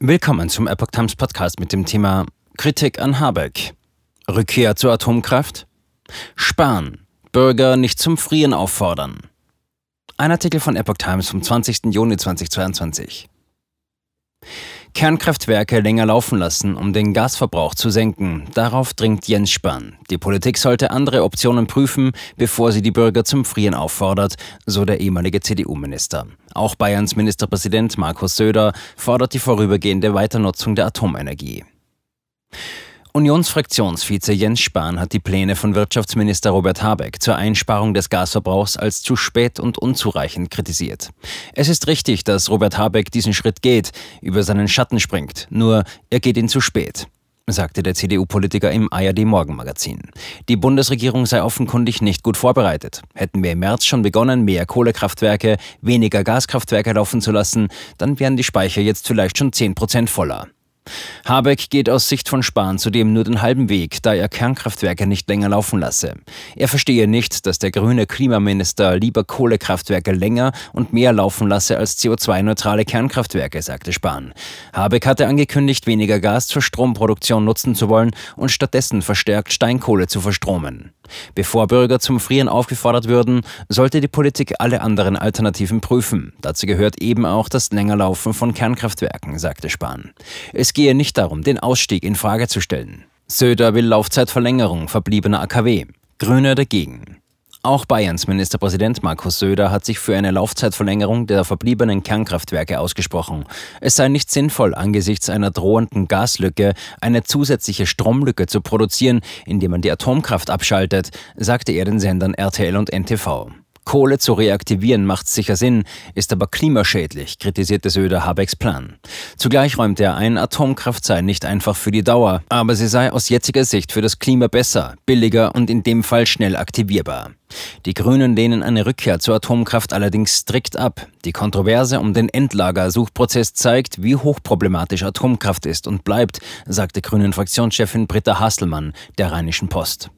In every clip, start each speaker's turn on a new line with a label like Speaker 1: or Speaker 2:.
Speaker 1: Willkommen zum Epoch Times Podcast mit dem Thema Kritik an Habeck. Rückkehr zur Atomkraft? Sparen. Bürger nicht zum Frieren auffordern. Ein Artikel von Epoch Times vom 20. Juni 2022. Kernkraftwerke länger laufen lassen, um den Gasverbrauch zu senken. Darauf dringt Jens Spahn. Die Politik sollte andere Optionen prüfen, bevor sie die Bürger zum Frieren auffordert, so der ehemalige CDU-Minister. Auch Bayerns Ministerpräsident Markus Söder fordert die vorübergehende Weiternutzung der Atomenergie. Unionsfraktionsvize Jens Spahn hat die Pläne von Wirtschaftsminister Robert Habeck zur Einsparung des Gasverbrauchs als zu spät und unzureichend kritisiert. Es ist richtig, dass Robert Habeck diesen Schritt geht, über seinen Schatten springt, nur er geht ihn zu spät sagte der CDU-Politiker im ARD Morgenmagazin. Die Bundesregierung sei offenkundig nicht gut vorbereitet. Hätten wir im März schon begonnen, mehr Kohlekraftwerke, weniger Gaskraftwerke laufen zu lassen, dann wären die Speicher jetzt vielleicht schon 10 Prozent voller. Habeck geht aus Sicht von Spahn zudem nur den halben Weg, da er Kernkraftwerke nicht länger laufen lasse. Er verstehe nicht, dass der grüne Klimaminister lieber Kohlekraftwerke länger und mehr laufen lasse als CO2-neutrale Kernkraftwerke, sagte Spahn. Habeck hatte angekündigt, weniger Gas zur Stromproduktion nutzen zu wollen und stattdessen verstärkt Steinkohle zu verstromen. Bevor Bürger zum Frieren aufgefordert würden, sollte die Politik alle anderen Alternativen prüfen. Dazu gehört eben auch das Längerlaufen von Kernkraftwerken, sagte Spahn. Es gehe nicht darum, den Ausstieg in Frage zu stellen. Söder will Laufzeitverlängerung verbliebener AKW. Grüne dagegen. Auch Bayerns Ministerpräsident Markus Söder hat sich für eine Laufzeitverlängerung der verbliebenen Kernkraftwerke ausgesprochen. Es sei nicht sinnvoll, angesichts einer drohenden Gaslücke eine zusätzliche Stromlücke zu produzieren, indem man die Atomkraft abschaltet, sagte er den Sendern RTL und NTV. Kohle zu reaktivieren macht sicher Sinn, ist aber klimaschädlich, kritisierte Söder Habecks Plan. Zugleich räumte er ein, Atomkraft sei nicht einfach für die Dauer, aber sie sei aus jetziger Sicht für das Klima besser, billiger und in dem Fall schnell aktivierbar. Die Grünen lehnen eine Rückkehr zur Atomkraft allerdings strikt ab. Die Kontroverse um den Endlagersuchprozess zeigt, wie hochproblematisch Atomkraft ist und bleibt, sagte Grünen-Fraktionschefin Britta Hasselmann der Rheinischen Post.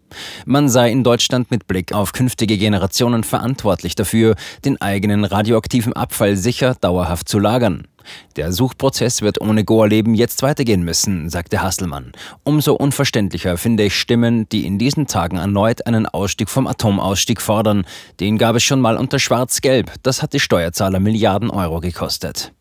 Speaker 1: Man sei in Deutschland mit Blick auf künftige Generationen verantwortlich dafür, den eigenen radioaktiven Abfall sicher dauerhaft zu lagern. Der Suchprozess wird ohne Goa-Leben jetzt weitergehen müssen, sagte Hasselmann. Umso unverständlicher finde ich Stimmen, die in diesen Tagen erneut einen Ausstieg vom Atomausstieg fordern. Den gab es schon mal unter Schwarz-Gelb. Das hat die Steuerzahler Milliarden Euro gekostet.